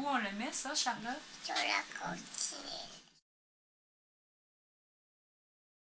Où on le met, ça, Charlotte? Sur la coquille.